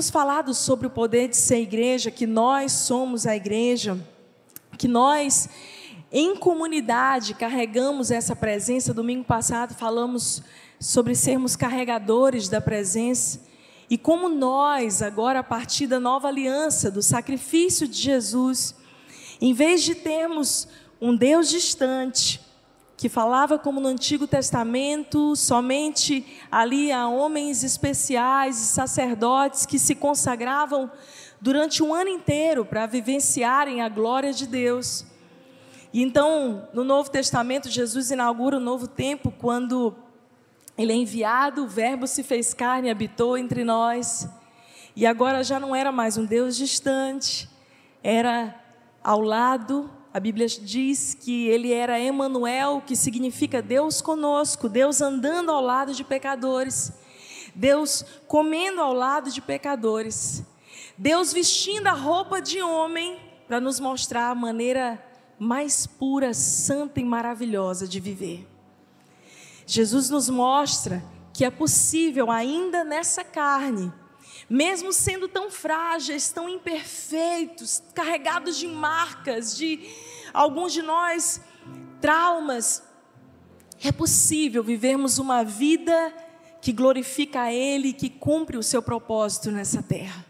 temos falado sobre o poder de ser igreja, que nós somos a igreja, que nós, em comunidade, carregamos essa presença. Domingo passado falamos sobre sermos carregadores da presença. E como nós, agora a partir da nova aliança, do sacrifício de Jesus, em vez de termos um Deus distante, que falava como no Antigo Testamento, somente ali a homens especiais e sacerdotes que se consagravam durante um ano inteiro para vivenciarem a glória de Deus. E então, no Novo Testamento, Jesus inaugura um novo tempo quando ele é enviado, o Verbo se fez carne e habitou entre nós. E agora já não era mais um Deus distante, era ao lado a Bíblia diz que ele era Emanuel, que significa Deus conosco, Deus andando ao lado de pecadores, Deus comendo ao lado de pecadores, Deus vestindo a roupa de homem para nos mostrar a maneira mais pura, santa e maravilhosa de viver. Jesus nos mostra que é possível ainda nessa carne mesmo sendo tão frágeis, tão imperfeitos, carregados de marcas, de alguns de nós traumas, é possível vivermos uma vida que glorifica a Ele, que cumpre o seu propósito nessa terra.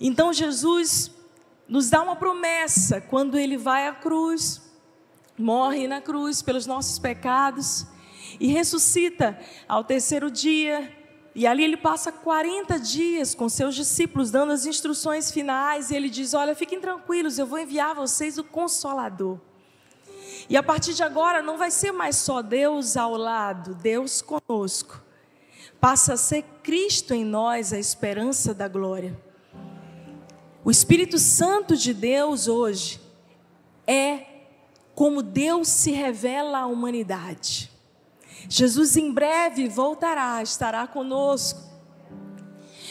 Então Jesus nos dá uma promessa quando Ele vai à cruz, morre na cruz pelos nossos pecados e ressuscita ao terceiro dia e ali ele passa 40 dias com seus discípulos, dando as instruções finais, e ele diz: Olha, fiquem tranquilos, eu vou enviar a vocês o Consolador. E a partir de agora não vai ser mais só Deus ao lado, Deus conosco. Passa a ser Cristo em nós, a esperança da glória. O Espírito Santo de Deus hoje é como Deus se revela à humanidade. Jesus em breve voltará, estará conosco.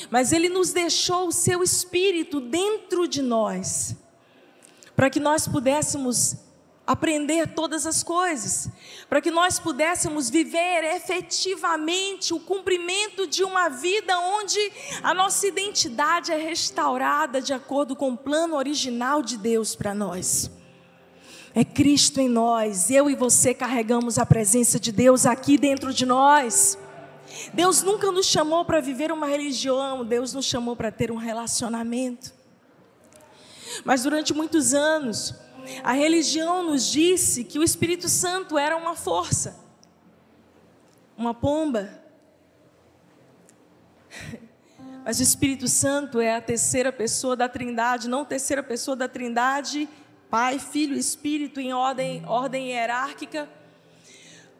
Mas Ele nos deixou o seu Espírito dentro de nós, para que nós pudéssemos aprender todas as coisas, para que nós pudéssemos viver efetivamente o cumprimento de uma vida onde a nossa identidade é restaurada de acordo com o plano original de Deus para nós. É Cristo em nós. Eu e você carregamos a presença de Deus aqui dentro de nós. Deus nunca nos chamou para viver uma religião, Deus nos chamou para ter um relacionamento. Mas durante muitos anos, a religião nos disse que o Espírito Santo era uma força, uma pomba. Mas o Espírito Santo é a terceira pessoa da Trindade, não terceira pessoa da Trindade Pai, Filho e Espírito em ordem, ordem hierárquica.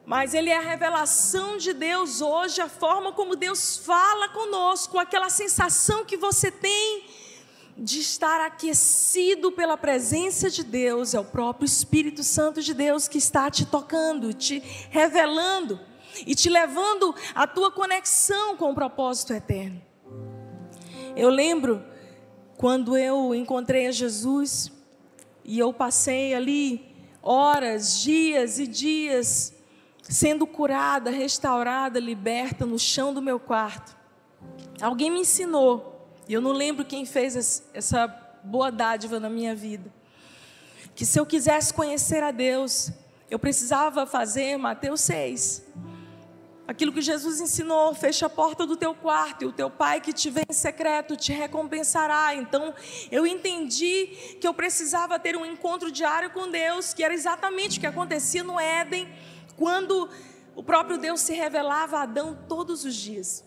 Mas ele é a revelação de Deus hoje, a forma como Deus fala conosco, aquela sensação que você tem de estar aquecido pela presença de Deus, é o próprio Espírito Santo de Deus que está te tocando, te revelando e te levando à tua conexão com o propósito eterno. Eu lembro quando eu encontrei a Jesus, e eu passei ali horas, dias e dias sendo curada, restaurada, liberta no chão do meu quarto. Alguém me ensinou, e eu não lembro quem fez essa boa dádiva na minha vida, que se eu quisesse conhecer a Deus, eu precisava fazer Mateus 6. Aquilo que Jesus ensinou, fecha a porta do teu quarto e o teu pai que te vê em secreto te recompensará. Então, eu entendi que eu precisava ter um encontro diário com Deus, que era exatamente o que acontecia no Éden, quando o próprio Deus se revelava a Adão todos os dias.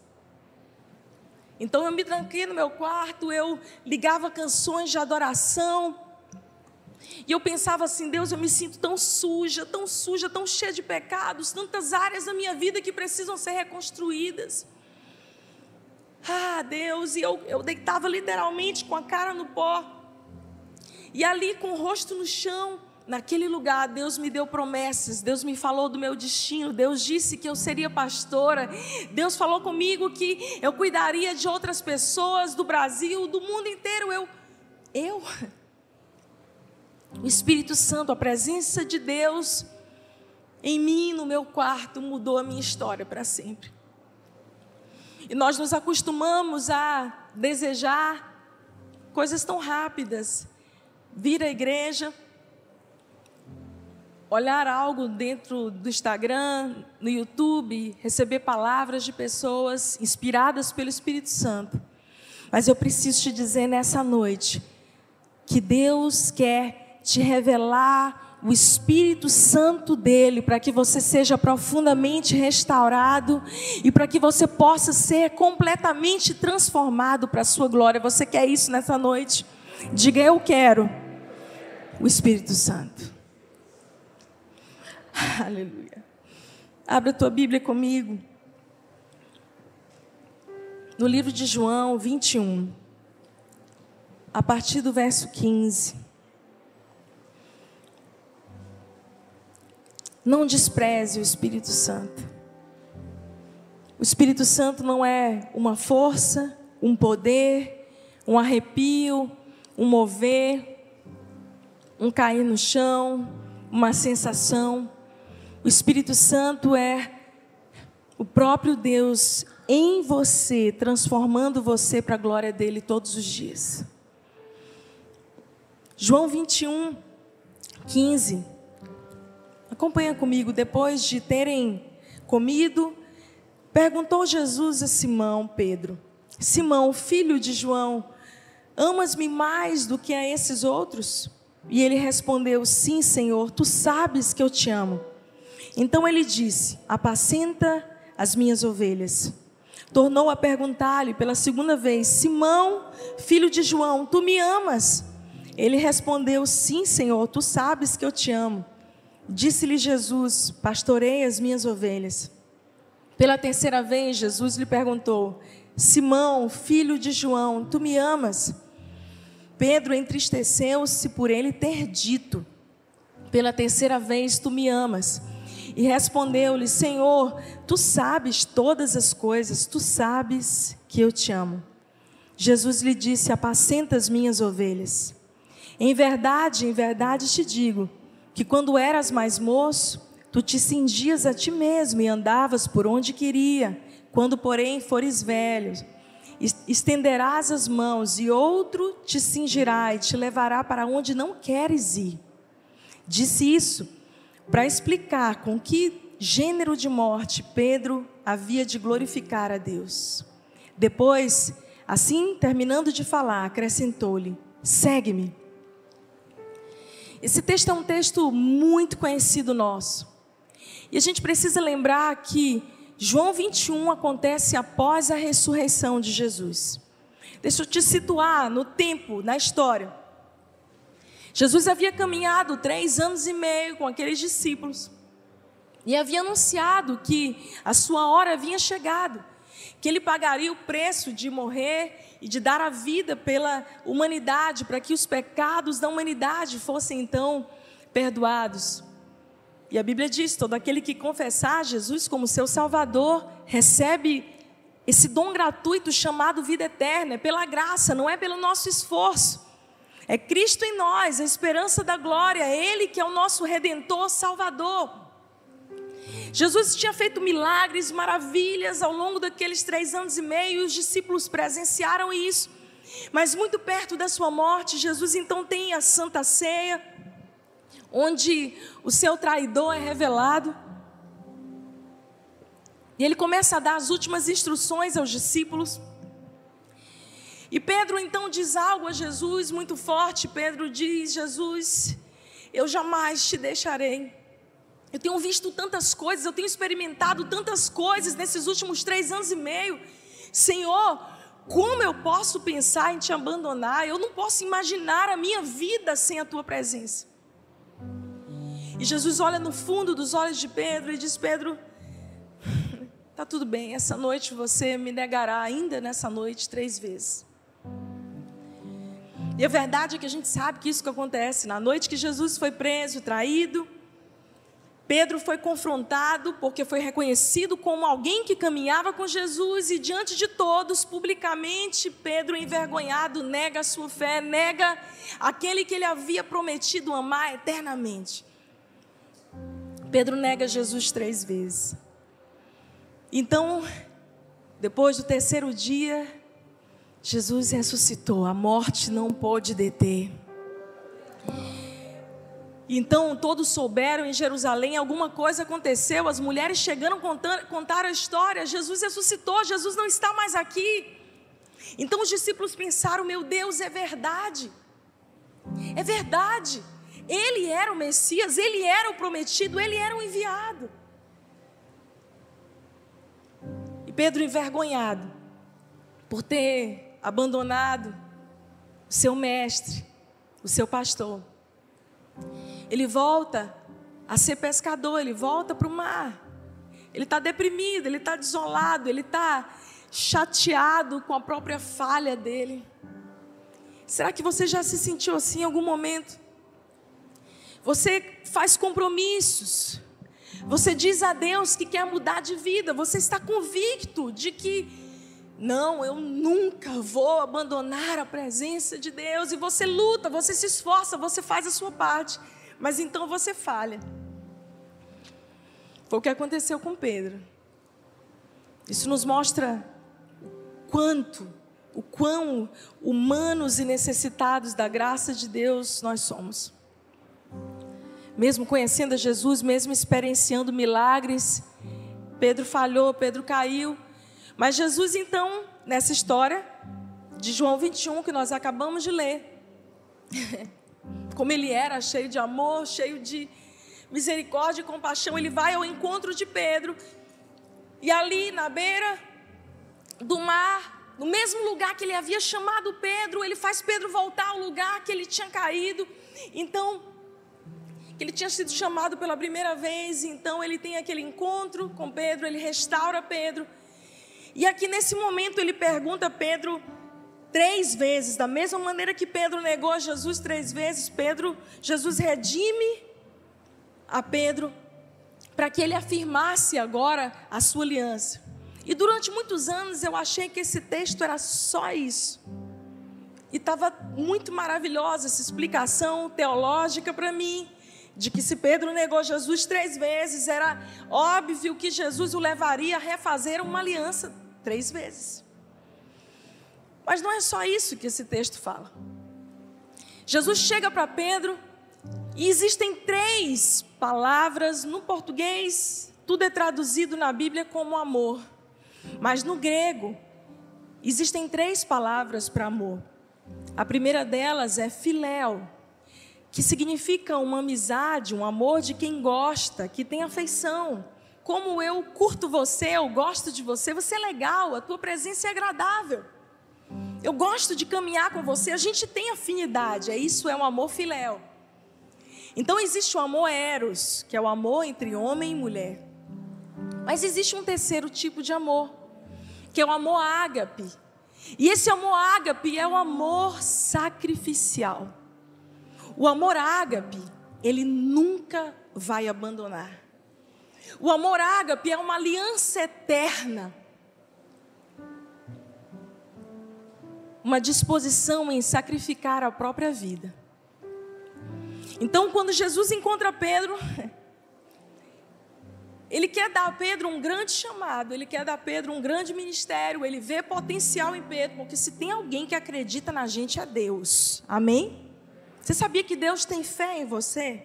Então, eu me tranquei no meu quarto, eu ligava canções de adoração, e eu pensava assim: Deus, eu me sinto tão suja, tão suja, tão cheia de pecados, tantas áreas da minha vida que precisam ser reconstruídas. Ah, Deus, e eu, eu deitava literalmente com a cara no pó, e ali com o rosto no chão, naquele lugar, Deus me deu promessas, Deus me falou do meu destino, Deus disse que eu seria pastora, Deus falou comigo que eu cuidaria de outras pessoas do Brasil, do mundo inteiro. Eu, eu, o Espírito Santo, a presença de Deus em mim, no meu quarto, mudou a minha história para sempre. E nós nos acostumamos a desejar coisas tão rápidas. Vir à igreja, olhar algo dentro do Instagram, no YouTube, receber palavras de pessoas inspiradas pelo Espírito Santo. Mas eu preciso te dizer nessa noite que Deus quer te revelar o Espírito Santo dele, para que você seja profundamente restaurado e para que você possa ser completamente transformado para a sua glória. Você quer isso nessa noite? Diga eu quero o Espírito Santo. Aleluia. Abra a tua Bíblia comigo. No livro de João 21, a partir do verso 15. Não despreze o Espírito Santo. O Espírito Santo não é uma força, um poder, um arrepio, um mover, um cair no chão, uma sensação. O Espírito Santo é o próprio Deus em você, transformando você para a glória dele todos os dias. João 21, 15. Acompanha comigo, depois de terem comido, perguntou Jesus a Simão Pedro: Simão, filho de João, amas-me mais do que a esses outros? E ele respondeu: Sim, Senhor, tu sabes que eu te amo. Então ele disse: Apacenta as minhas ovelhas. Tornou a perguntar-lhe pela segunda vez: Simão, filho de João, tu me amas? Ele respondeu: Sim, Senhor, tu sabes que eu te amo. Disse-lhe Jesus: Pastorei as minhas ovelhas. Pela terceira vez, Jesus lhe perguntou: Simão, filho de João, tu me amas? Pedro entristeceu-se por ele ter dito: Pela terceira vez, tu me amas. E respondeu-lhe: Senhor, tu sabes todas as coisas, tu sabes que eu te amo. Jesus lhe disse: Apacenta as minhas ovelhas. Em verdade, em verdade te digo que quando eras mais moço, tu te cingias a ti mesmo e andavas por onde queria. Quando, porém, fores velho, estenderás as mãos e outro te cingirá e te levará para onde não queres ir. Disse isso para explicar com que gênero de morte Pedro havia de glorificar a Deus. Depois, assim terminando de falar, acrescentou-lhe: Segue-me. Esse texto é um texto muito conhecido nosso. E a gente precisa lembrar que João 21 acontece após a ressurreição de Jesus. Deixa eu te situar no tempo, na história. Jesus havia caminhado três anos e meio com aqueles discípulos e havia anunciado que a sua hora havia chegado, que ele pagaria o preço de morrer e de dar a vida pela humanidade, para que os pecados da humanidade fossem então perdoados. E a Bíblia diz: todo aquele que confessar Jesus como seu Salvador recebe esse dom gratuito chamado vida eterna, é pela graça, não é pelo nosso esforço. É Cristo em nós, a esperança da glória, é Ele que é o nosso redentor, Salvador. Jesus tinha feito milagres, maravilhas ao longo daqueles três anos e meio, os discípulos presenciaram isso. Mas muito perto da sua morte, Jesus então tem a Santa Ceia, onde o seu traidor é revelado. E ele começa a dar as últimas instruções aos discípulos. E Pedro então diz algo a Jesus muito forte. Pedro diz: Jesus, eu jamais te deixarei. Eu tenho visto tantas coisas, eu tenho experimentado tantas coisas nesses últimos três anos e meio. Senhor, como eu posso pensar em te abandonar? Eu não posso imaginar a minha vida sem a tua presença. E Jesus olha no fundo dos olhos de Pedro e diz: Pedro, tá tudo bem, essa noite você me negará ainda nessa noite três vezes. E a verdade é que a gente sabe que isso que acontece. Na noite que Jesus foi preso, traído, Pedro foi confrontado porque foi reconhecido como alguém que caminhava com Jesus e diante de todos, publicamente, Pedro envergonhado nega a sua fé, nega aquele que ele havia prometido amar eternamente. Pedro nega Jesus três vezes. Então, depois do terceiro dia, Jesus ressuscitou, a morte não pôde deter. Então todos souberam em Jerusalém, alguma coisa aconteceu, as mulheres chegando contando, contaram a história, Jesus ressuscitou, Jesus não está mais aqui. Então os discípulos pensaram: meu Deus, é verdade, é verdade, ele era o Messias, ele era o prometido, ele era o enviado. E Pedro, envergonhado por ter abandonado o seu mestre, o seu pastor, ele volta a ser pescador, ele volta para o mar. Ele está deprimido, ele está desolado, ele está chateado com a própria falha dele. Será que você já se sentiu assim em algum momento? Você faz compromissos, você diz a Deus que quer mudar de vida, você está convicto de que não, eu nunca vou abandonar a presença de Deus, e você luta, você se esforça, você faz a sua parte mas então você falha. Foi o que aconteceu com Pedro. Isso nos mostra o quanto, o quão humanos e necessitados da graça de Deus nós somos. Mesmo conhecendo a Jesus, mesmo experienciando milagres, Pedro falhou, Pedro caiu. Mas Jesus, então, nessa história de João 21, que nós acabamos de ler, como ele era, cheio de amor, cheio de misericórdia e compaixão, ele vai ao encontro de Pedro. E ali na beira do mar, no mesmo lugar que ele havia chamado Pedro, ele faz Pedro voltar ao lugar que ele tinha caído. Então, que ele tinha sido chamado pela primeira vez, então ele tem aquele encontro com Pedro, ele restaura Pedro. E aqui nesse momento ele pergunta a Pedro três vezes, da mesma maneira que Pedro negou Jesus três vezes, Pedro, Jesus redime a Pedro para que ele afirmasse agora a sua aliança. E durante muitos anos eu achei que esse texto era só isso. E estava muito maravilhosa essa explicação teológica para mim, de que se Pedro negou Jesus três vezes, era óbvio que Jesus o levaria a refazer uma aliança três vezes. Mas não é só isso que esse texto fala. Jesus chega para Pedro e existem três palavras no português, tudo é traduzido na Bíblia como amor. Mas no grego, existem três palavras para amor. A primeira delas é filéu, que significa uma amizade, um amor de quem gosta, que tem afeição. Como eu curto você, eu gosto de você, você é legal, a tua presença é agradável. Eu gosto de caminhar com você, a gente tem afinidade, é isso é um amor filéu. Então existe o amor eros, que é o amor entre homem e mulher. Mas existe um terceiro tipo de amor, que é o amor ágape. E esse amor ágape é o amor sacrificial. O amor ágape, ele nunca vai abandonar. O amor ágape é uma aliança eterna uma disposição em sacrificar a própria vida. Então, quando Jesus encontra Pedro, ele quer dar a Pedro um grande chamado, ele quer dar a Pedro um grande ministério, ele vê potencial em Pedro, porque se tem alguém que acredita na gente é Deus. Amém? Você sabia que Deus tem fé em você?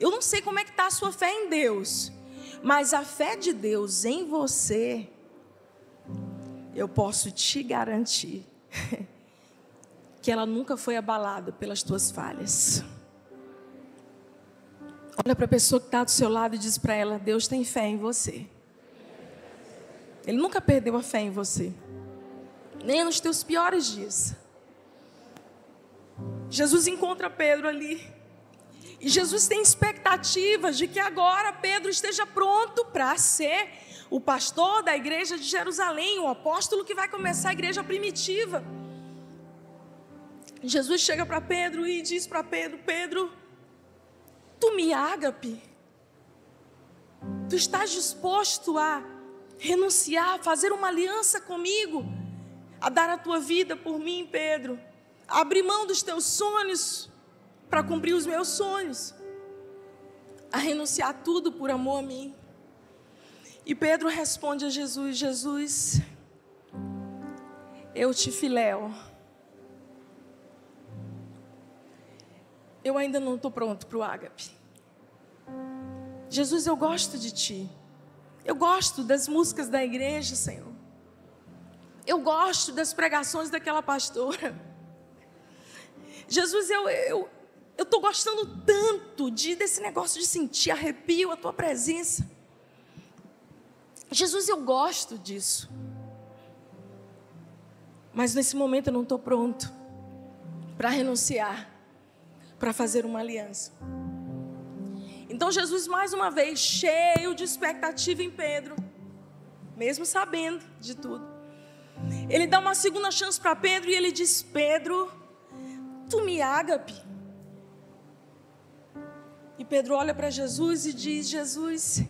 Eu não sei como é que está a sua fé em Deus, mas a fé de Deus em você, eu posso te garantir que ela nunca foi abalada pelas tuas falhas. Olha para a pessoa que está do seu lado e diz para ela: Deus tem fé em você. Ele nunca perdeu a fé em você, nem nos teus piores dias. Jesus encontra Pedro ali. E Jesus tem expectativas de que agora Pedro esteja pronto para ser o pastor da igreja de Jerusalém, o apóstolo que vai começar a igreja primitiva. Jesus chega para Pedro e diz para Pedro: Pedro, tu me ágape, tu estás disposto a renunciar, a fazer uma aliança comigo, a dar a tua vida por mim, Pedro, a abrir mão dos teus sonhos para cumprir os meus sonhos, a renunciar tudo por amor a mim. E Pedro responde a Jesus: Jesus, Eu te filéu. Eu ainda não estou pronto para o ágape. Jesus, eu gosto de ti. Eu gosto das músicas da igreja, Senhor. Eu gosto das pregações daquela pastora. Jesus, eu eu eu estou gostando tanto de desse negócio de sentir arrepio a tua presença. Jesus, eu gosto disso. Mas nesse momento eu não estou pronto para renunciar, para fazer uma aliança. Então Jesus, mais uma vez, cheio de expectativa em Pedro, mesmo sabendo de tudo, ele dá uma segunda chance para Pedro e ele diz: Pedro, tu me ágape. E Pedro olha para Jesus e diz: Jesus,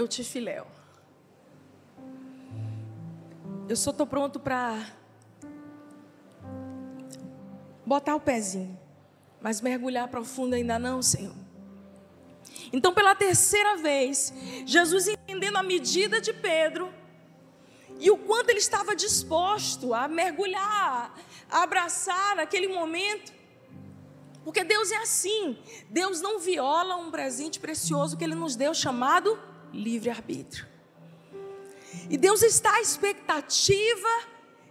eu te filéu. Eu só estou pronto para botar o pezinho, mas mergulhar profundo ainda não, Senhor. Então, pela terceira vez, Jesus entendendo a medida de Pedro e o quanto ele estava disposto a mergulhar, a abraçar aquele momento, porque Deus é assim, Deus não viola um presente precioso que Ele nos deu, chamado livre-arbítrio. E Deus está à expectativa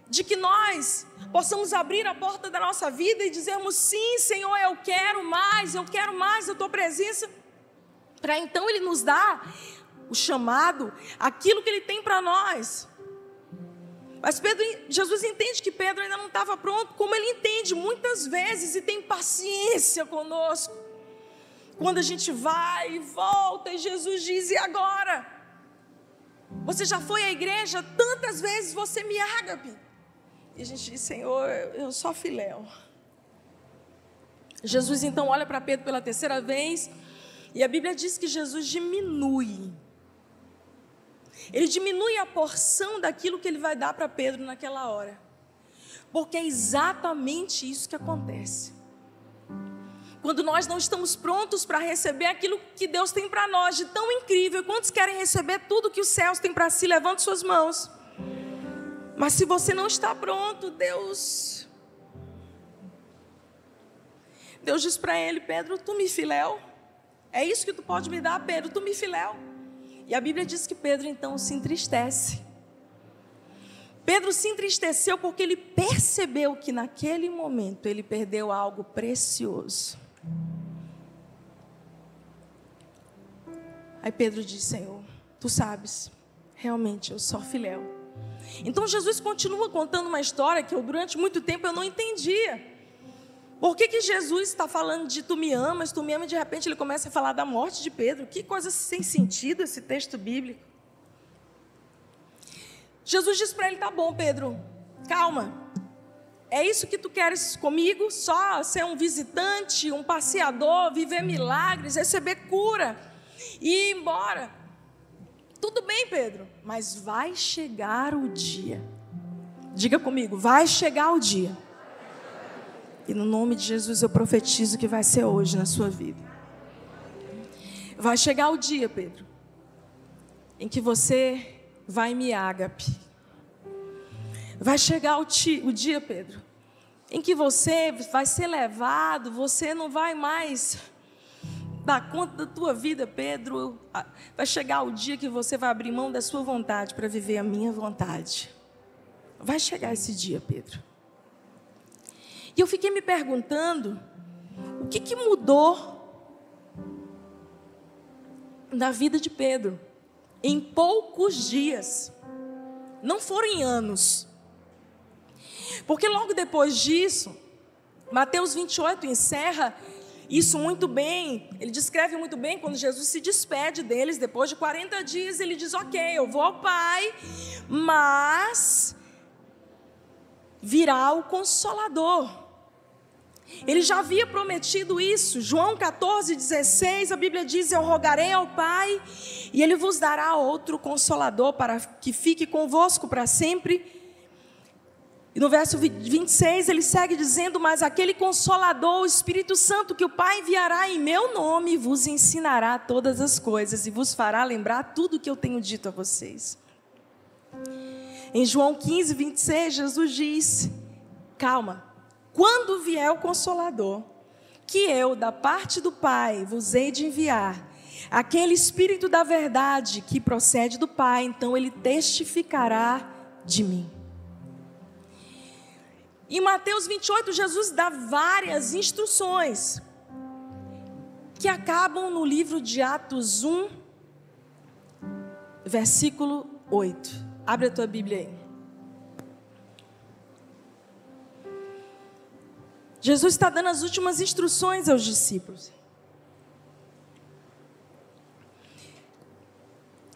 de que nós possamos abrir a porta da nossa vida e dizermos: sim, Senhor, eu quero mais, eu quero mais a tua presença. Para então Ele nos dar o chamado, aquilo que Ele tem para nós. Mas Pedro, Jesus entende que Pedro ainda não estava pronto, como ele entende muitas vezes e tem paciência conosco. Quando a gente vai e volta e Jesus diz: e agora? Você já foi à igreja tantas vezes, você me ágape. E a gente diz, Senhor, eu só filéu. Jesus então olha para Pedro pela terceira vez, e a Bíblia diz que Jesus diminui. Ele diminui a porção daquilo que ele vai dar para Pedro naquela hora. Porque é exatamente isso que acontece. Quando nós não estamos prontos para receber aquilo que Deus tem para nós de tão incrível, quantos querem receber tudo que os céus têm para si? Levante suas mãos. Mas se você não está pronto, Deus. Deus diz para ele: Pedro, tu me filéu. É isso que tu pode me dar, Pedro, tu me filéu. E a Bíblia diz que Pedro então se entristece. Pedro se entristeceu porque ele percebeu que naquele momento ele perdeu algo precioso. Aí Pedro diz: Senhor, tu sabes, realmente eu sou filéu. Então Jesus continua contando uma história que eu, durante muito tempo eu não entendia. Por que, que Jesus está falando de tu me amas, tu me amas, e de repente ele começa a falar da morte de Pedro? Que coisa sem sentido esse texto bíblico. Jesus diz para ele: tá bom, Pedro, calma. É isso que tu queres comigo? Só ser um visitante, um passeador, viver milagres, receber cura e ir embora. Tudo bem, Pedro, mas vai chegar o dia. Diga comigo, vai chegar o dia. E no nome de Jesus eu profetizo que vai ser hoje na sua vida. Vai chegar o dia, Pedro, em que você vai me ágape. Vai chegar o, ti, o dia, Pedro, em que você vai ser levado, você não vai mais dar conta da tua vida, Pedro. Vai chegar o dia que você vai abrir mão da sua vontade para viver a minha vontade. Vai chegar esse dia, Pedro. E eu fiquei me perguntando, o que, que mudou na vida de Pedro? Em poucos dias, não foram em anos. Porque logo depois disso, Mateus 28 encerra isso muito bem, ele descreve muito bem quando Jesus se despede deles, depois de 40 dias, ele diz: Ok, eu vou ao Pai, mas virá o Consolador. Ele já havia prometido isso. João 14, 16, a Bíblia diz: Eu rogarei ao Pai, e Ele vos dará outro consolador para que fique convosco para sempre. E no verso 26 ele segue dizendo: Mas aquele consolador, o Espírito Santo, que o Pai enviará em meu nome, vos ensinará todas as coisas e vos fará lembrar tudo o que eu tenho dito a vocês. Em João 15, 26, Jesus diz: Calma, quando vier o Consolador, que eu, da parte do Pai, vos hei de enviar, aquele Espírito da verdade que procede do Pai, então ele testificará de mim. Em Mateus 28, Jesus dá várias instruções que acabam no livro de Atos 1, versículo 8. Abre a tua Bíblia aí. Jesus está dando as últimas instruções aos discípulos.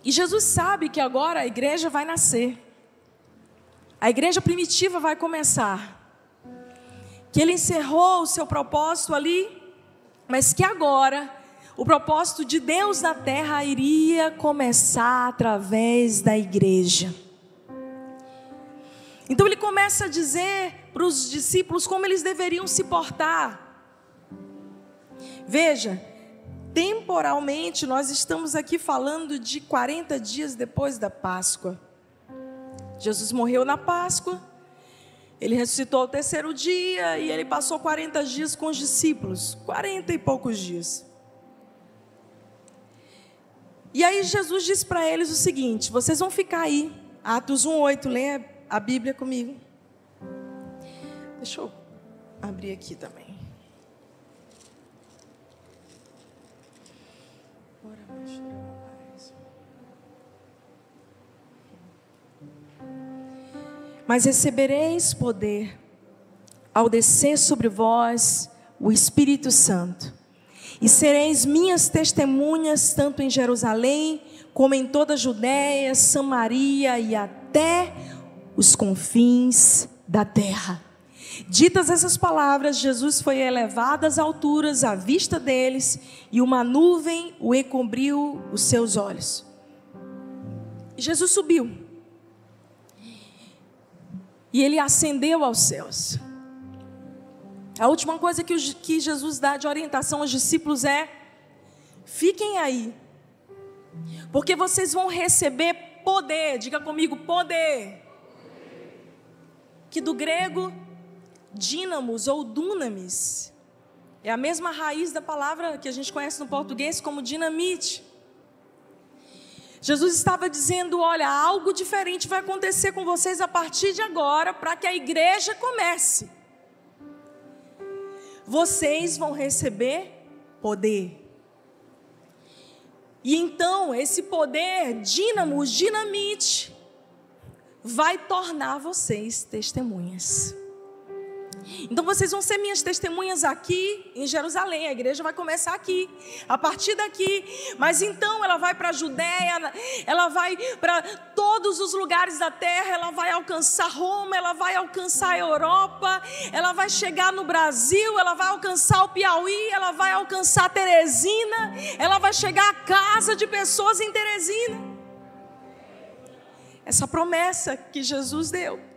E Jesus sabe que agora a igreja vai nascer. A igreja primitiva vai começar. Que ele encerrou o seu propósito ali, mas que agora o propósito de Deus na terra iria começar através da igreja. Então ele começa a dizer para os discípulos como eles deveriam se portar. Veja, temporalmente nós estamos aqui falando de 40 dias depois da Páscoa. Jesus morreu na Páscoa, ele ressuscitou ao terceiro dia e ele passou 40 dias com os discípulos 40 e poucos dias. E aí Jesus disse para eles o seguinte: vocês vão ficar aí, Atos 1,8, leia a Bíblia comigo. Deixa eu abrir aqui também. Mas recebereis poder ao descer sobre vós o Espírito Santo, e sereis minhas testemunhas tanto em Jerusalém como em toda a Judéia, Samaria e até os confins da terra. Ditas essas palavras, Jesus foi elevado às alturas à vista deles, e uma nuvem o encobriu os seus olhos. Jesus subiu. E ele ascendeu aos céus. A última coisa que, que Jesus dá de orientação aos discípulos é: fiquem aí, porque vocês vão receber poder. Diga comigo, poder. Que do grego dínamos ou dunamis. É a mesma raiz da palavra que a gente conhece no português como dinamite. Jesus estava dizendo: olha, algo diferente vai acontecer com vocês a partir de agora, para que a igreja comece. Vocês vão receber poder. E então, esse poder, dínamo, dinamite, vai tornar vocês testemunhas. Então vocês vão ser minhas testemunhas aqui em Jerusalém. A igreja vai começar aqui, a partir daqui. Mas então ela vai para a Judéia, ela vai para todos os lugares da terra, ela vai alcançar Roma, ela vai alcançar a Europa, ela vai chegar no Brasil, ela vai alcançar o Piauí, ela vai alcançar Teresina, ela vai chegar à casa de pessoas em Teresina. Essa promessa que Jesus deu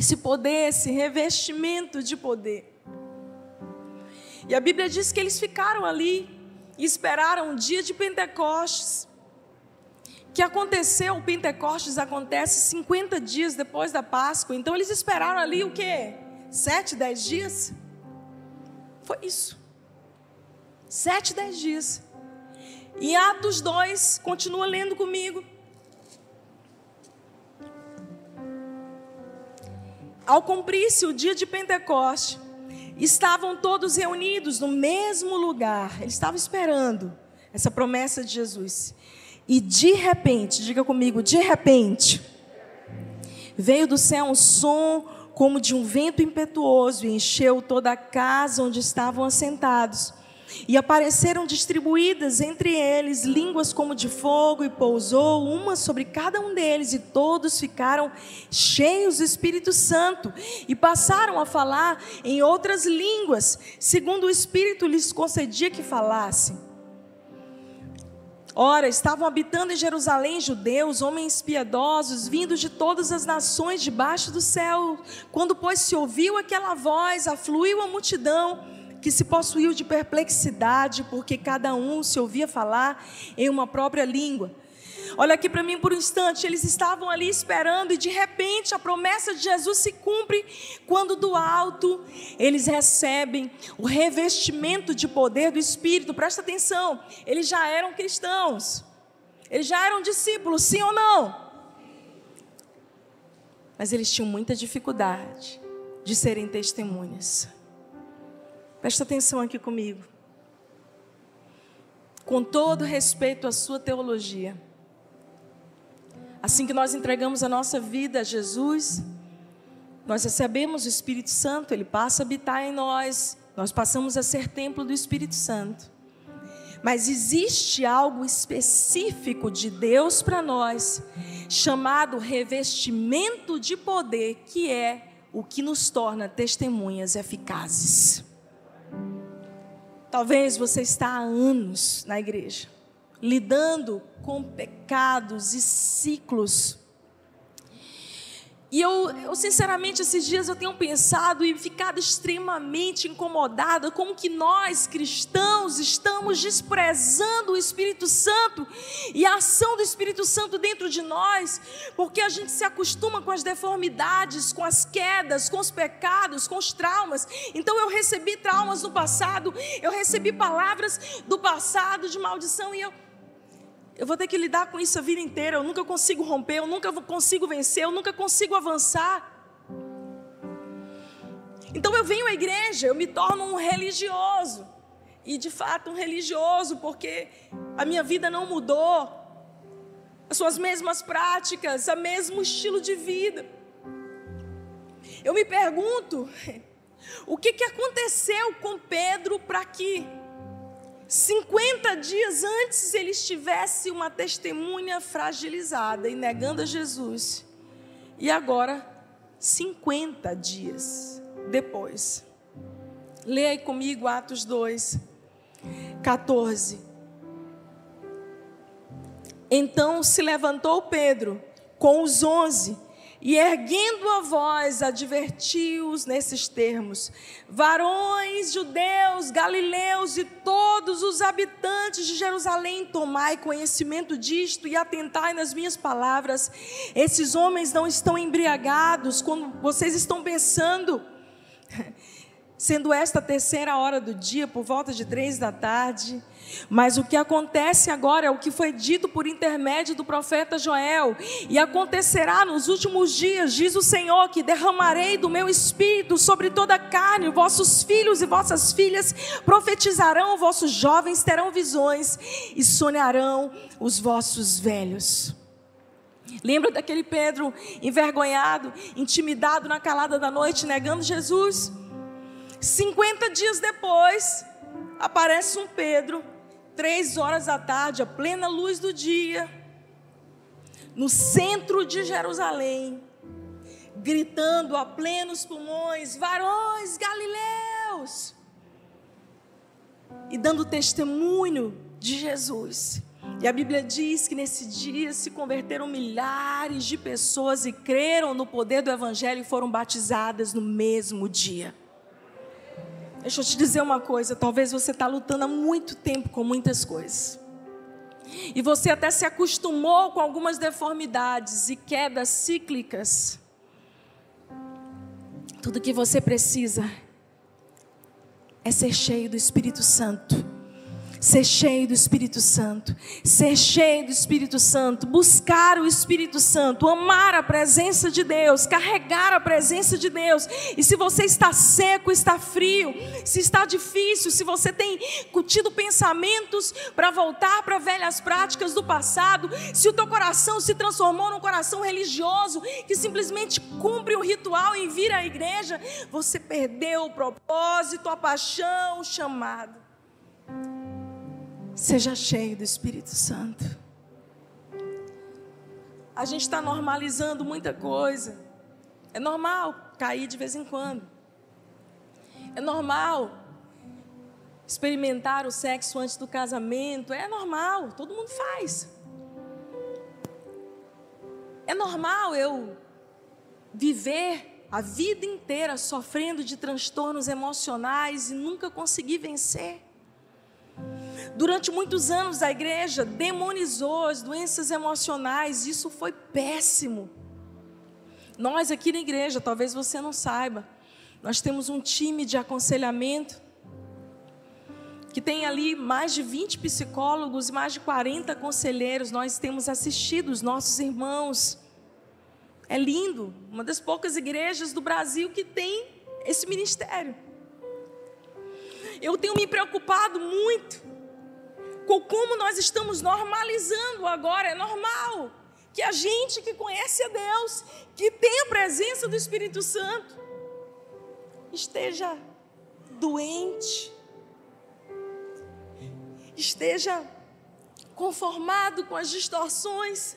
esse poder, esse revestimento de poder. E a Bíblia diz que eles ficaram ali e esperaram o dia de Pentecostes. Que aconteceu, o Pentecostes acontece 50 dias depois da Páscoa. Então eles esperaram ali o quê? Sete, dez dias? Foi isso. Sete, dez dias. Em Atos 2, continua lendo comigo. Ao cumprir-se o dia de Pentecoste, estavam todos reunidos no mesmo lugar. Eles estavam esperando essa promessa de Jesus. E de repente, diga comigo, de repente, veio do céu um som como de um vento impetuoso e encheu toda a casa onde estavam assentados. E apareceram distribuídas entre eles línguas como de fogo, e pousou uma sobre cada um deles, e todos ficaram cheios do Espírito Santo, e passaram a falar em outras línguas, segundo o Espírito lhes concedia que falassem. Ora, estavam habitando em Jerusalém judeus, homens piedosos, vindos de todas as nações debaixo do céu. Quando, pois, se ouviu aquela voz, afluiu a multidão que se possuiu de perplexidade, porque cada um se ouvia falar em uma própria língua. Olha aqui para mim por um instante. Eles estavam ali esperando e de repente a promessa de Jesus se cumpre quando do alto eles recebem o revestimento de poder do Espírito. Presta atenção, eles já eram cristãos. Eles já eram discípulos, sim ou não? Mas eles tinham muita dificuldade de serem testemunhas. Presta atenção aqui comigo. Com todo respeito à sua teologia, assim que nós entregamos a nossa vida a Jesus, nós recebemos o Espírito Santo, ele passa a habitar em nós, nós passamos a ser templo do Espírito Santo. Mas existe algo específico de Deus para nós, chamado revestimento de poder, que é o que nos torna testemunhas eficazes. Talvez você está há anos na igreja, lidando com pecados e ciclos e eu, eu, sinceramente, esses dias eu tenho pensado e ficado extremamente incomodada com que nós, cristãos, estamos desprezando o Espírito Santo e a ação do Espírito Santo dentro de nós, porque a gente se acostuma com as deformidades, com as quedas, com os pecados, com os traumas. Então eu recebi traumas no passado, eu recebi palavras do passado de maldição e eu eu vou ter que lidar com isso a vida inteira. Eu nunca consigo romper, eu nunca consigo vencer, eu nunca consigo avançar. Então eu venho à igreja, eu me torno um religioso. E de fato um religioso, porque a minha vida não mudou. As suas mesmas práticas, o mesmo estilo de vida. Eu me pergunto, o que, que aconteceu com Pedro para que 50 dias antes ele estivesse uma testemunha fragilizada e negando a Jesus. E agora, 50 dias depois. Leia aí comigo Atos 2, 14. Então se levantou Pedro com os onze e erguendo a voz, advertiu-os nesses termos: Varões, judeus, galileus e todos os habitantes de Jerusalém, tomai conhecimento disto e atentai nas minhas palavras. Esses homens não estão embriagados quando vocês estão pensando. Sendo esta a terceira hora do dia, por volta de três da tarde, mas o que acontece agora é o que foi dito por intermédio do profeta Joel. E acontecerá nos últimos dias, diz o Senhor, que derramarei do meu espírito sobre toda a carne. Vossos filhos e vossas filhas profetizarão, vossos jovens terão visões e sonharão os vossos velhos. Lembra daquele Pedro envergonhado, intimidado na calada da noite, negando Jesus? 50 dias depois, aparece um Pedro três horas da tarde, a plena luz do dia, no centro de Jerusalém, gritando a plenos pulmões: varões galileus! E dando testemunho de Jesus. E a Bíblia diz que nesse dia se converteram milhares de pessoas e creram no poder do Evangelho e foram batizadas no mesmo dia. Deixa eu te dizer uma coisa: talvez você está lutando há muito tempo com muitas coisas. E você até se acostumou com algumas deformidades e quedas cíclicas. Tudo que você precisa é ser cheio do Espírito Santo ser cheio do Espírito Santo, ser cheio do Espírito Santo, buscar o Espírito Santo, amar a presença de Deus, carregar a presença de Deus. E se você está seco, está frio, se está difícil, se você tem tido pensamentos para voltar para velhas práticas do passado, se o teu coração se transformou num coração religioso que simplesmente cumpre o ritual e vira à igreja, você perdeu o propósito, a paixão, o chamado. Seja cheio do Espírito Santo. A gente está normalizando muita coisa. É normal cair de vez em quando. É normal experimentar o sexo antes do casamento. É normal, todo mundo faz. É normal eu viver a vida inteira sofrendo de transtornos emocionais e nunca conseguir vencer. Durante muitos anos a igreja demonizou as doenças emocionais, isso foi péssimo. Nós aqui na igreja, talvez você não saiba, nós temos um time de aconselhamento que tem ali mais de 20 psicólogos e mais de 40 conselheiros. Nós temos assistido os nossos irmãos. É lindo, uma das poucas igrejas do Brasil que tem esse ministério. Eu tenho me preocupado muito como nós estamos normalizando agora, é normal que a gente que conhece a Deus, que tem a presença do Espírito Santo, esteja doente, esteja conformado com as distorções,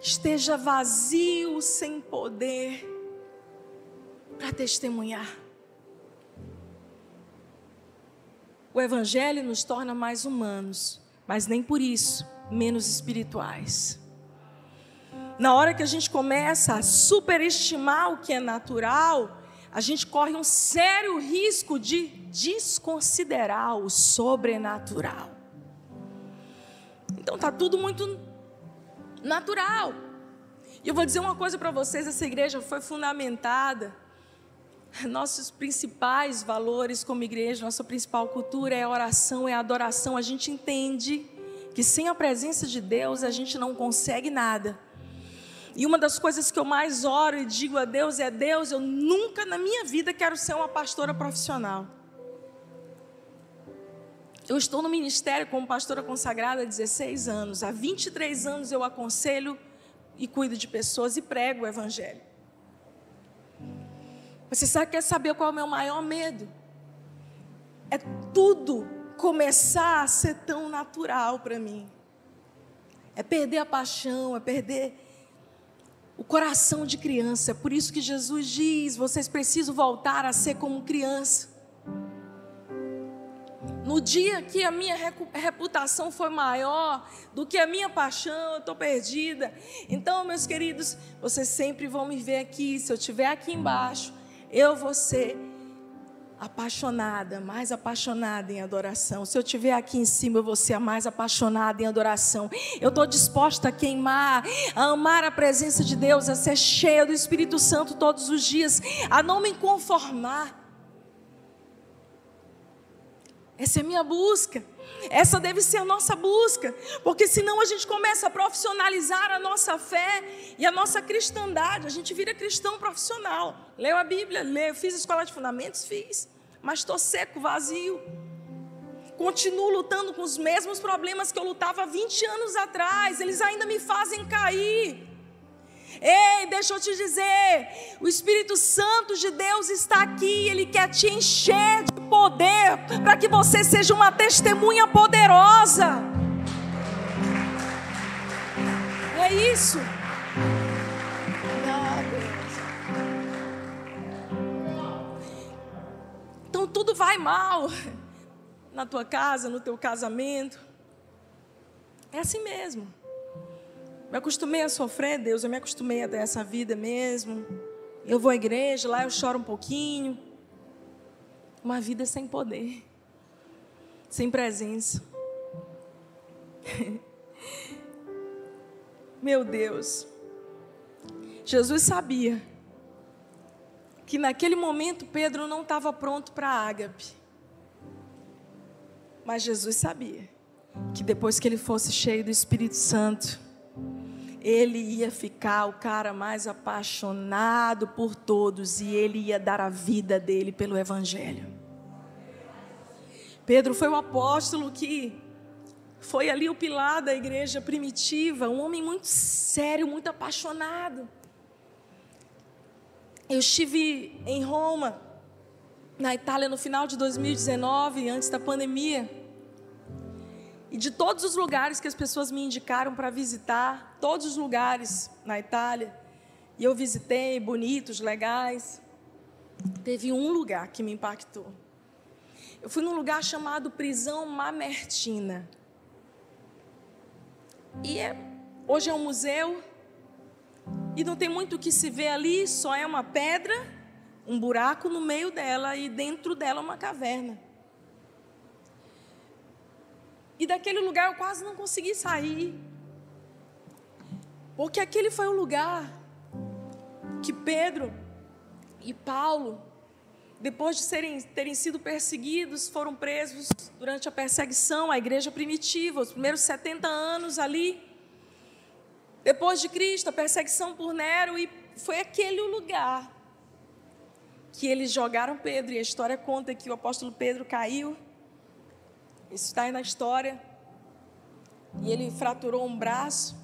esteja vazio, sem poder para testemunhar. O Evangelho nos torna mais humanos, mas nem por isso menos espirituais. Na hora que a gente começa a superestimar o que é natural, a gente corre um sério risco de desconsiderar o sobrenatural. Então está tudo muito natural. E eu vou dizer uma coisa para vocês: essa igreja foi fundamentada. Nossos principais valores como igreja, nossa principal cultura é a oração, é a adoração. A gente entende que sem a presença de Deus a gente não consegue nada. E uma das coisas que eu mais oro e digo a Deus é: Deus, eu nunca na minha vida quero ser uma pastora profissional. Eu estou no ministério como pastora consagrada há 16 anos. Há 23 anos eu aconselho e cuido de pessoas e prego o Evangelho. Você sabe, quer saber qual é o meu maior medo? É tudo começar a ser tão natural para mim. É perder a paixão, é perder o coração de criança. É por isso que Jesus diz: vocês precisam voltar a ser como criança. No dia que a minha reputação foi maior do que a minha paixão, eu estou perdida. Então, meus queridos, vocês sempre vão me ver aqui. Se eu estiver aqui embaixo, eu vou ser apaixonada, mais apaixonada em adoração. Se eu estiver aqui em cima, eu vou ser a mais apaixonada em adoração. Eu estou disposta a queimar, a amar a presença de Deus, a ser cheia do Espírito Santo todos os dias, a não me conformar. Essa é a minha busca. Essa deve ser a nossa busca, porque senão a gente começa a profissionalizar a nossa fé e a nossa cristandade. A gente vira cristão profissional. Leu a Bíblia, leu, fiz escola de fundamentos, fiz, mas estou seco, vazio. Continuo lutando com os mesmos problemas que eu lutava 20 anos atrás, eles ainda me fazem cair. Ei, deixa eu te dizer, o Espírito Santo de Deus está aqui, ele quer te encher de poder para que você seja uma testemunha poderosa. É isso. Então tudo vai mal na tua casa, no teu casamento. É assim mesmo. Me acostumei a sofrer, Deus, eu me acostumei a ter essa vida mesmo. Eu vou à igreja, lá eu choro um pouquinho. Uma vida sem poder, sem presença. Meu Deus. Jesus sabia que naquele momento Pedro não estava pronto para ágape. Mas Jesus sabia que depois que ele fosse cheio do Espírito Santo, ele ia ficar o cara mais apaixonado por todos e ele ia dar a vida dele pelo Evangelho. Pedro foi o apóstolo que foi ali o pilar da igreja primitiva, um homem muito sério, muito apaixonado. Eu estive em Roma, na Itália, no final de 2019, antes da pandemia. E de todos os lugares que as pessoas me indicaram para visitar, todos os lugares na Itália, e eu visitei, bonitos, legais, teve um lugar que me impactou. Eu fui num lugar chamado Prisão Mamertina. E é, hoje é um museu, e não tem muito o que se ver ali, só é uma pedra, um buraco no meio dela e dentro dela uma caverna. E daquele lugar eu quase não consegui sair. Porque aquele foi o lugar que Pedro e Paulo, depois de serem, terem sido perseguidos, foram presos durante a perseguição à igreja primitiva, os primeiros 70 anos ali. Depois de Cristo, a perseguição por Nero, e foi aquele o lugar que eles jogaram Pedro, e a história conta que o apóstolo Pedro caiu isso está aí na história. E ele fraturou um braço.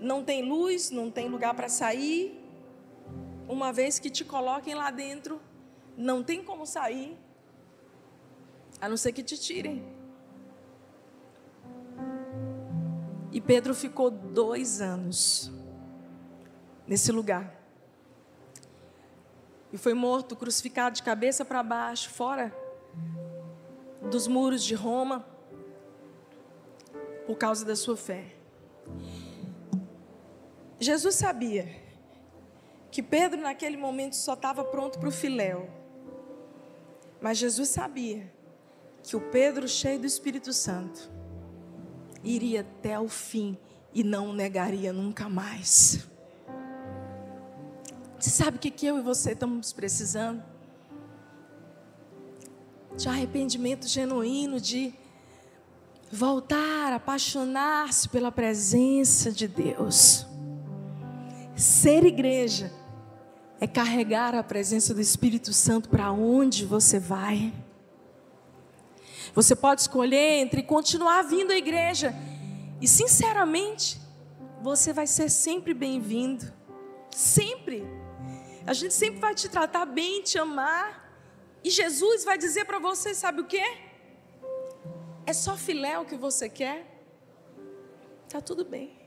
Não tem luz, não tem lugar para sair. Uma vez que te coloquem lá dentro, não tem como sair, a não ser que te tirem. E Pedro ficou dois anos nesse lugar. E foi morto, crucificado de cabeça para baixo, fora dos muros de Roma por causa da sua fé. Jesus sabia que Pedro naquele momento só estava pronto para o filéu. Mas Jesus sabia que o Pedro cheio do Espírito Santo iria até o fim e não o negaria nunca mais. Você sabe o que eu e você estamos precisando? de arrependimento genuíno, de voltar, apaixonar-se pela presença de Deus. Ser igreja é carregar a presença do Espírito Santo para onde você vai. Você pode escolher entre continuar vindo à igreja e, sinceramente, você vai ser sempre bem-vindo. Sempre. A gente sempre vai te tratar bem, te amar. E Jesus vai dizer para você: sabe o que? É só filé o que você quer? Tá tudo bem.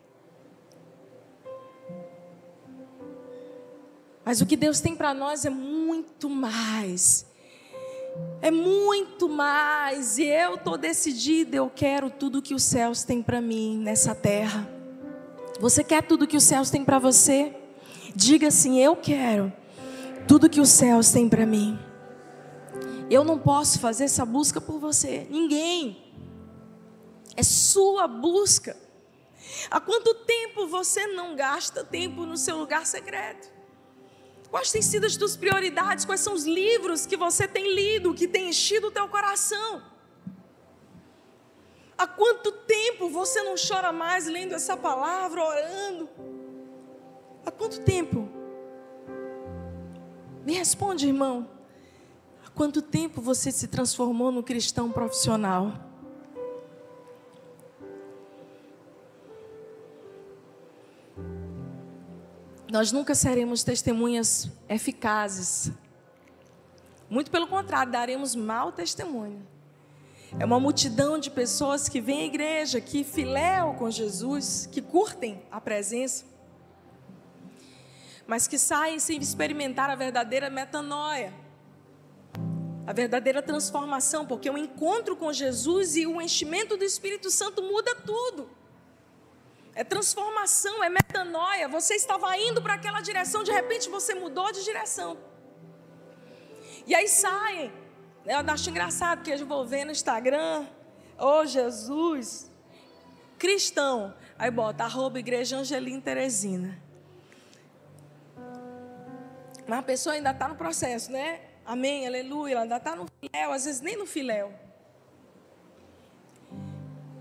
Mas o que Deus tem para nós é muito mais. É muito mais. E eu estou decidida, eu quero tudo que os céus têm para mim nessa terra. Você quer tudo que os céus têm para você? Diga assim: eu quero tudo que os céus têm para mim. Eu não posso fazer essa busca por você, ninguém. É sua busca. Há quanto tempo você não gasta tempo no seu lugar secreto? Quais têm sido as suas prioridades? Quais são os livros que você tem lido, que tem enchido o teu coração? Há quanto tempo você não chora mais lendo essa palavra, orando? Há quanto tempo? Me responde, irmão. Quanto tempo você se transformou no cristão profissional? Nós nunca seremos testemunhas eficazes. Muito pelo contrário, daremos mau testemunho. É uma multidão de pessoas que vêm à igreja, que filéu com Jesus, que curtem a presença, mas que saem sem experimentar a verdadeira metanoia a verdadeira transformação, porque o encontro com Jesus e o enchimento do Espírito Santo muda tudo. É transformação, é metanoia. Você estava indo para aquela direção, de repente você mudou de direção. E aí saem. Eu acho engraçado que eu vou ver no Instagram. Oh, Jesus. Cristão. Aí bota arroba igreja Teresina. Mas a pessoa ainda está no processo, né? Amém, aleluia. Ela ainda está no filéu, às vezes nem no filéu.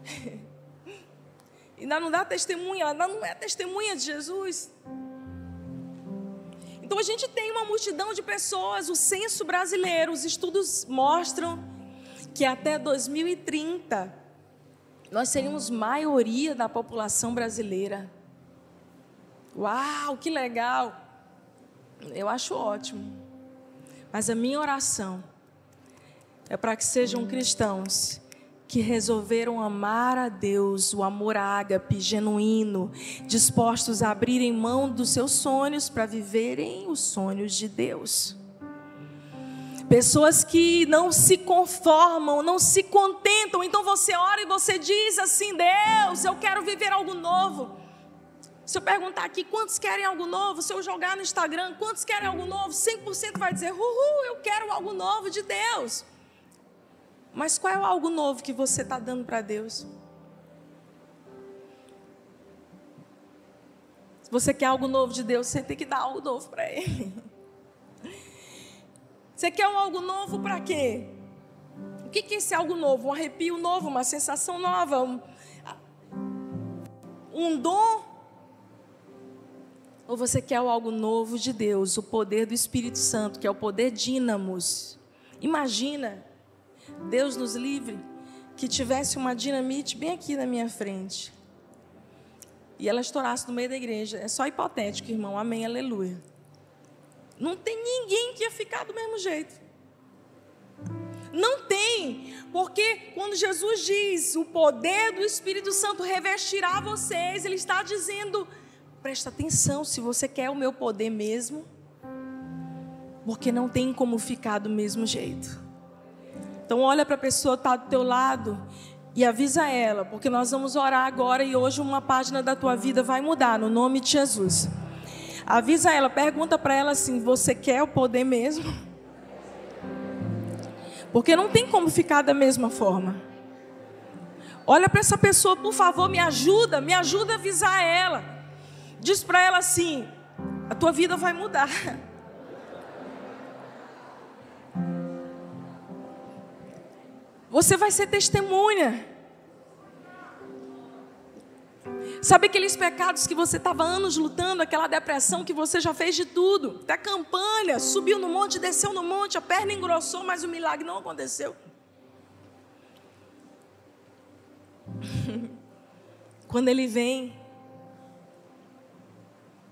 ainda não dá testemunha, ainda não é testemunha de Jesus. Então a gente tem uma multidão de pessoas, o censo brasileiro, os estudos mostram que até 2030 nós seríamos maioria da população brasileira. Uau, que legal! Eu acho ótimo. Mas a minha oração é para que sejam cristãos que resolveram amar a Deus, o amor ágape, genuíno, dispostos a abrirem mão dos seus sonhos para viverem os sonhos de Deus. Pessoas que não se conformam, não se contentam, então você ora e você diz assim: Deus, eu quero viver algo novo. Se eu perguntar aqui quantos querem algo novo, se eu jogar no Instagram quantos querem algo novo, 100% vai dizer: Uhul, eu quero algo novo de Deus. Mas qual é algo novo que você está dando para Deus? Se você quer algo novo de Deus, você tem que dar algo novo para Ele. Você quer um algo novo para quê? O que, que é esse algo novo? Um arrepio novo, uma sensação nova, um, um dom? Ou você quer algo novo de Deus, o poder do Espírito Santo, que é o poder dínamos? Imagina, Deus nos livre, que tivesse uma dinamite bem aqui na minha frente. E ela estourasse no meio da igreja. É só hipotético, irmão. Amém, aleluia. Não tem ninguém que ia ficar do mesmo jeito. Não tem, porque quando Jesus diz o poder do Espírito Santo revestirá vocês, Ele está dizendo: presta atenção, se você quer o meu poder mesmo, porque não tem como ficar do mesmo jeito. Então olha para a pessoa que está do teu lado e avisa ela, porque nós vamos orar agora e hoje uma página da tua vida vai mudar no nome de Jesus. Avisa ela, pergunta para ela assim: você quer o poder mesmo? Porque não tem como ficar da mesma forma. Olha para essa pessoa, por favor, me ajuda, me ajuda a avisar ela. Diz para ela assim: a tua vida vai mudar. Você vai ser testemunha. Sabe aqueles pecados que você estava anos lutando, aquela depressão que você já fez de tudo, até campanha, subiu no monte, desceu no monte, a perna engrossou, mas o milagre não aconteceu. Quando ele vem,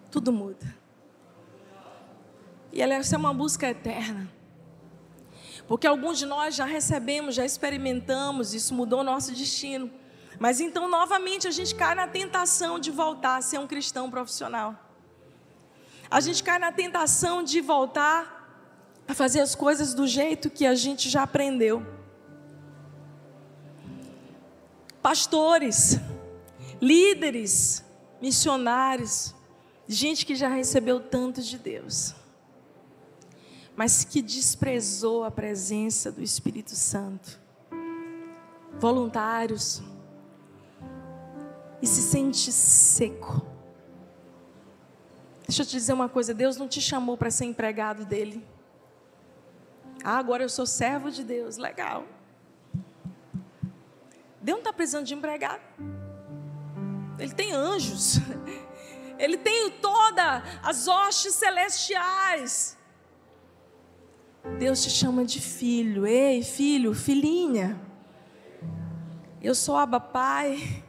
tudo muda. E essa é uma busca eterna. Porque alguns de nós já recebemos, já experimentamos, isso mudou o nosso destino. Mas então, novamente, a gente cai na tentação de voltar a ser um cristão profissional. A gente cai na tentação de voltar a fazer as coisas do jeito que a gente já aprendeu. Pastores, líderes, missionários, gente que já recebeu tanto de Deus, mas que desprezou a presença do Espírito Santo. Voluntários, e se sente seco. Deixa eu te dizer uma coisa: Deus não te chamou para ser empregado dele. Ah, agora eu sou servo de Deus, legal. Deus não está precisando de empregado. Ele tem anjos. Ele tem todas as hostes celestiais. Deus te chama de filho. Ei, filho, filhinha. Eu sou Abba Pai.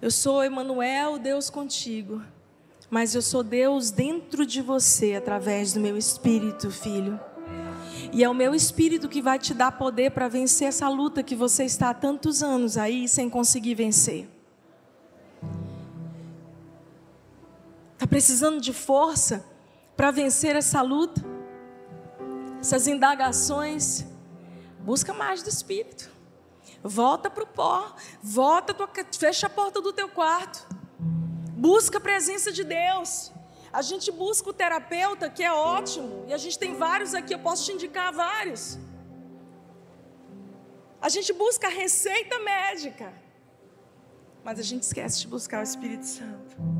Eu sou Emanuel, Deus contigo. Mas eu sou Deus dentro de você através do meu espírito, filho. E é o meu espírito que vai te dar poder para vencer essa luta que você está há tantos anos aí sem conseguir vencer. Está precisando de força para vencer essa luta? Essas indagações? Busca mais do espírito. Volta para o pó, volta, tua, fecha a porta do teu quarto. Busca a presença de Deus. A gente busca o terapeuta, que é ótimo, e a gente tem vários aqui, eu posso te indicar vários. A gente busca a receita médica, mas a gente esquece de buscar o Espírito Santo.